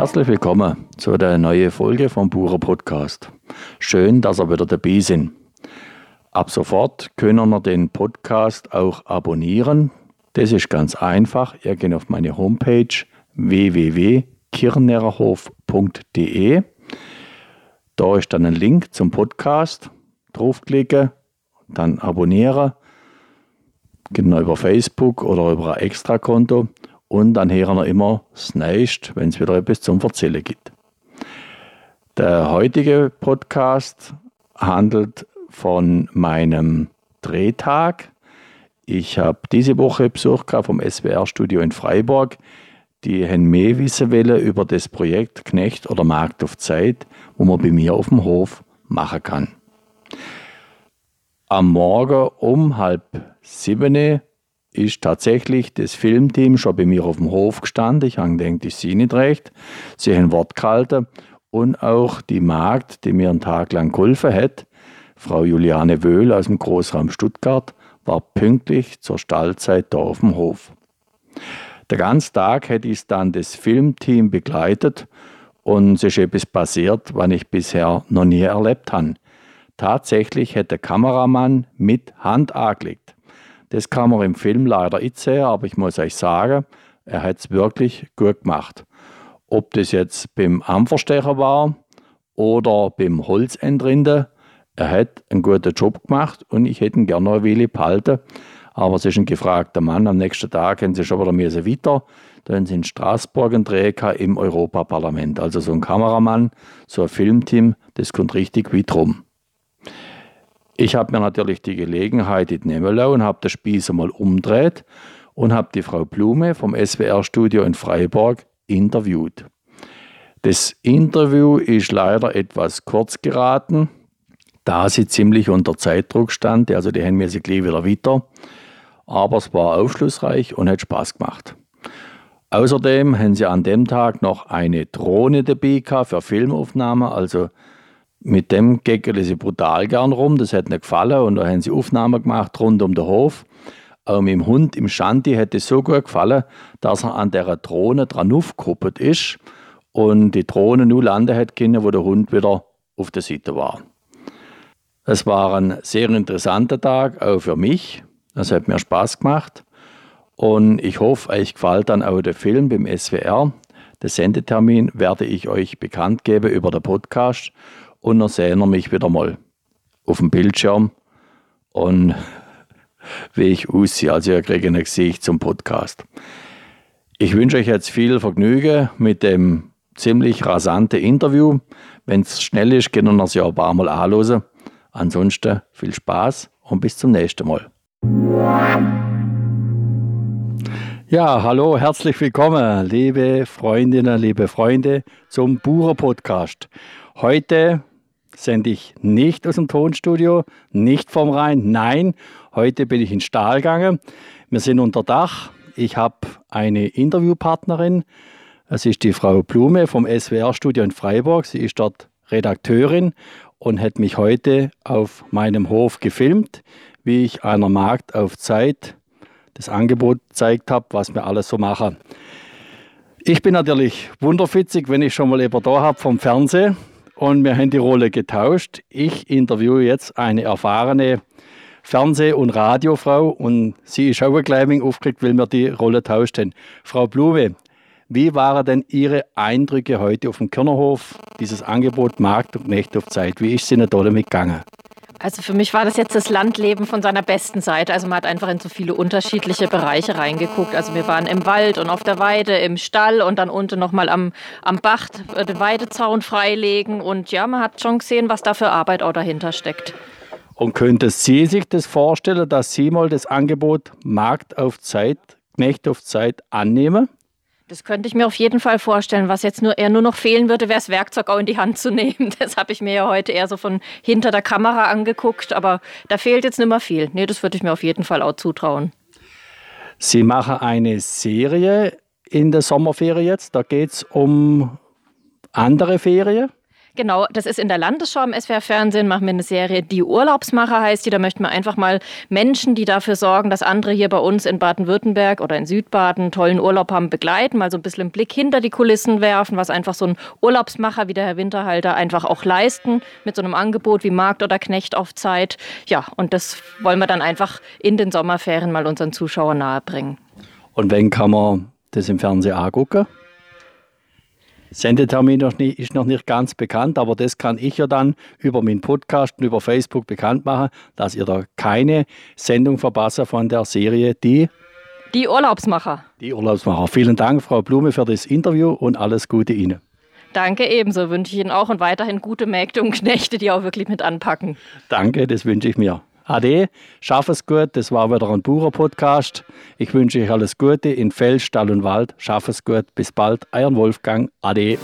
Herzlich willkommen zu der neuen Folge vom Bucher Podcast. Schön, dass ihr wieder dabei sind. Ab sofort können wir den Podcast auch abonnieren. Das ist ganz einfach. Ihr geht auf meine Homepage www.kirnerhof.de. Da ist dann ein Link zum Podcast. Draufklicken, dann abonnieren. Genau über Facebook oder über ein Extrakonto und dann hören wir immer das Nächste, wenn es wieder etwas zum Erzählen gibt. Der heutige Podcast handelt von meinem Drehtag. Ich habe diese Woche Besuch vom SWR-Studio in Freiburg. Die haben mehr wissen wollen über das Projekt Knecht oder Markt auf Zeit, wo man bei mir auf dem Hof machen kann. Am Morgen um halb sieben ist tatsächlich das Filmteam schon bei mir auf dem Hof gestanden. Ich habe gedacht, ich sehe nicht recht. Sie haben Wort gehalten. Und auch die Magd, die mir einen Tag lang geholfen hat, Frau Juliane Wöhl aus dem Großraum Stuttgart, war pünktlich zur Stallzeit da auf dem Hof. Der ganze Tag hätte ich dann das Filmteam begleitet und es ist etwas passiert, was ich bisher noch nie erlebt habe. Tatsächlich hat der Kameramann mit Hand angelegt. Das kann man im Film leider nicht sehen, aber ich muss euch sagen, er hat es wirklich gut gemacht. Ob das jetzt beim Ampferstecher war oder beim Holzentrinden, er hat einen guten Job gemacht und ich hätte ihn gerne noch Weile behalten. Aber es ist ein gefragter Mann. Am nächsten Tag haben sie schon wieder müssen weiter. Dann sind in Straßburg ein Dreh im Europaparlament. Also so ein Kameramann, so ein Filmteam, das kommt richtig weit rum. Ich habe mir natürlich die Gelegenheit nehmen lassen und habe das Spieß einmal umdreht und habe die Frau Blume vom SWR-Studio in Freiburg interviewt. Das Interview ist leider etwas kurz geraten, da sie ziemlich unter Zeitdruck stand. Also die haben mir sie gleich wieder weiter. Aber es war aufschlussreich und hat Spaß gemacht. Außerdem haben sie an dem Tag noch eine Drohne dabei für Filmaufnahmen, also mit dem geckele sie brutal gern rum, das hat nicht gefallen und da haben sie Aufnahmen gemacht rund um den Hof. Auch mit dem Hund im Shanti hat es so gut gefallen, dass er an der Drohne dran aufgekoppelt ist und die Drohne nur landen hat können, wo der Hund wieder auf der Seite war. Es war ein sehr interessanter Tag, auch für mich. Es hat mir Spaß gemacht. Und ich hoffe, euch gefällt dann auch der Film beim SWR. Den Sendetermin werde ich euch bekannt geben über den Podcast und dann sehen wir mich wieder mal auf dem Bildschirm und wie ich aussehe. Also ihr kriegt ein Gesicht zum Podcast. Ich wünsche euch jetzt viel Vergnügen mit dem ziemlich rasanten Interview. Wenn es schnell ist, können wir es ja ein paar Mal anhören. Ansonsten viel Spaß und bis zum nächsten Mal. Ja, hallo, herzlich willkommen, liebe Freundinnen, liebe Freunde, zum Bucher Podcast. Heute sende ich nicht aus dem Tonstudio, nicht vom Rhein. Nein, heute bin ich in Stahl gegangen. Wir sind unter Dach. Ich habe eine Interviewpartnerin. Es ist die Frau Blume vom SWR-Studio in Freiburg. Sie ist dort Redakteurin und hat mich heute auf meinem Hof gefilmt, wie ich einer Magd auf Zeit das Angebot gezeigt habe, was wir alles so machen. Ich bin natürlich wunderfitzig, wenn ich schon mal jemanden da habe vom Fernsehen und wir haben die Rolle getauscht. Ich interviewe jetzt eine erfahrene Fernseh- und Radiofrau und sie ist auch Climbing aufgeregt, weil wir die Rolle tauscht haben. Frau Blume, wie waren denn Ihre Eindrücke heute auf dem Körnerhof, dieses Angebot Markt und Nächte auf Zeit? Wie ist es Ihnen da damit gegangen? Also für mich war das jetzt das Landleben von seiner besten Seite. Also man hat einfach in so viele unterschiedliche Bereiche reingeguckt. Also wir waren im Wald und auf der Weide, im Stall und dann unten nochmal am, am Bach den Weidezaun freilegen. Und ja, man hat schon gesehen, was da für Arbeit auch dahinter steckt. Und könnte Sie sich das vorstellen, dass Sie mal das Angebot Markt auf Zeit, Knecht auf Zeit annehmen? Das könnte ich mir auf jeden Fall vorstellen. Was jetzt nur eher nur noch fehlen würde, wäre das Werkzeug auch in die Hand zu nehmen. Das habe ich mir ja heute eher so von hinter der Kamera angeguckt, aber da fehlt jetzt nicht mehr viel. Nee, das würde ich mir auf jeden Fall auch zutrauen. Sie machen eine Serie in der Sommerferie jetzt. Da geht es um andere Ferien. Genau, das ist in der Landesschau im SWR Fernsehen, machen wir eine Serie, die Urlaubsmacher heißt die. Da möchten wir einfach mal Menschen, die dafür sorgen, dass andere hier bei uns in Baden-Württemberg oder in Südbaden tollen Urlaub haben, begleiten, mal so ein bisschen einen Blick hinter die Kulissen werfen, was einfach so ein Urlaubsmacher wie der Herr Winterhalter einfach auch leisten mit so einem Angebot wie Markt oder Knecht auf Zeit. Ja, und das wollen wir dann einfach in den Sommerferien mal unseren Zuschauern nahebringen. Und wenn kann man das im Fernsehen angucken? Sendetermin ist noch nicht ganz bekannt, aber das kann ich ja dann über meinen Podcast und über Facebook bekannt machen, dass ihr da keine Sendung verpassen von der Serie Die Die Urlaubsmacher. Die Urlaubsmacher. Vielen Dank, Frau Blume, für das Interview und alles Gute Ihnen. Danke ebenso, wünsche ich Ihnen auch und weiterhin gute Mägde und Knechte, die auch wirklich mit anpacken. Danke, das wünsche ich mir. Ade, schaff es gut, das war wieder ein Bucher-Podcast. Ich wünsche euch alles Gute in Feld, Stall und Wald. Schaff es gut, bis bald, euer Wolfgang. Ade.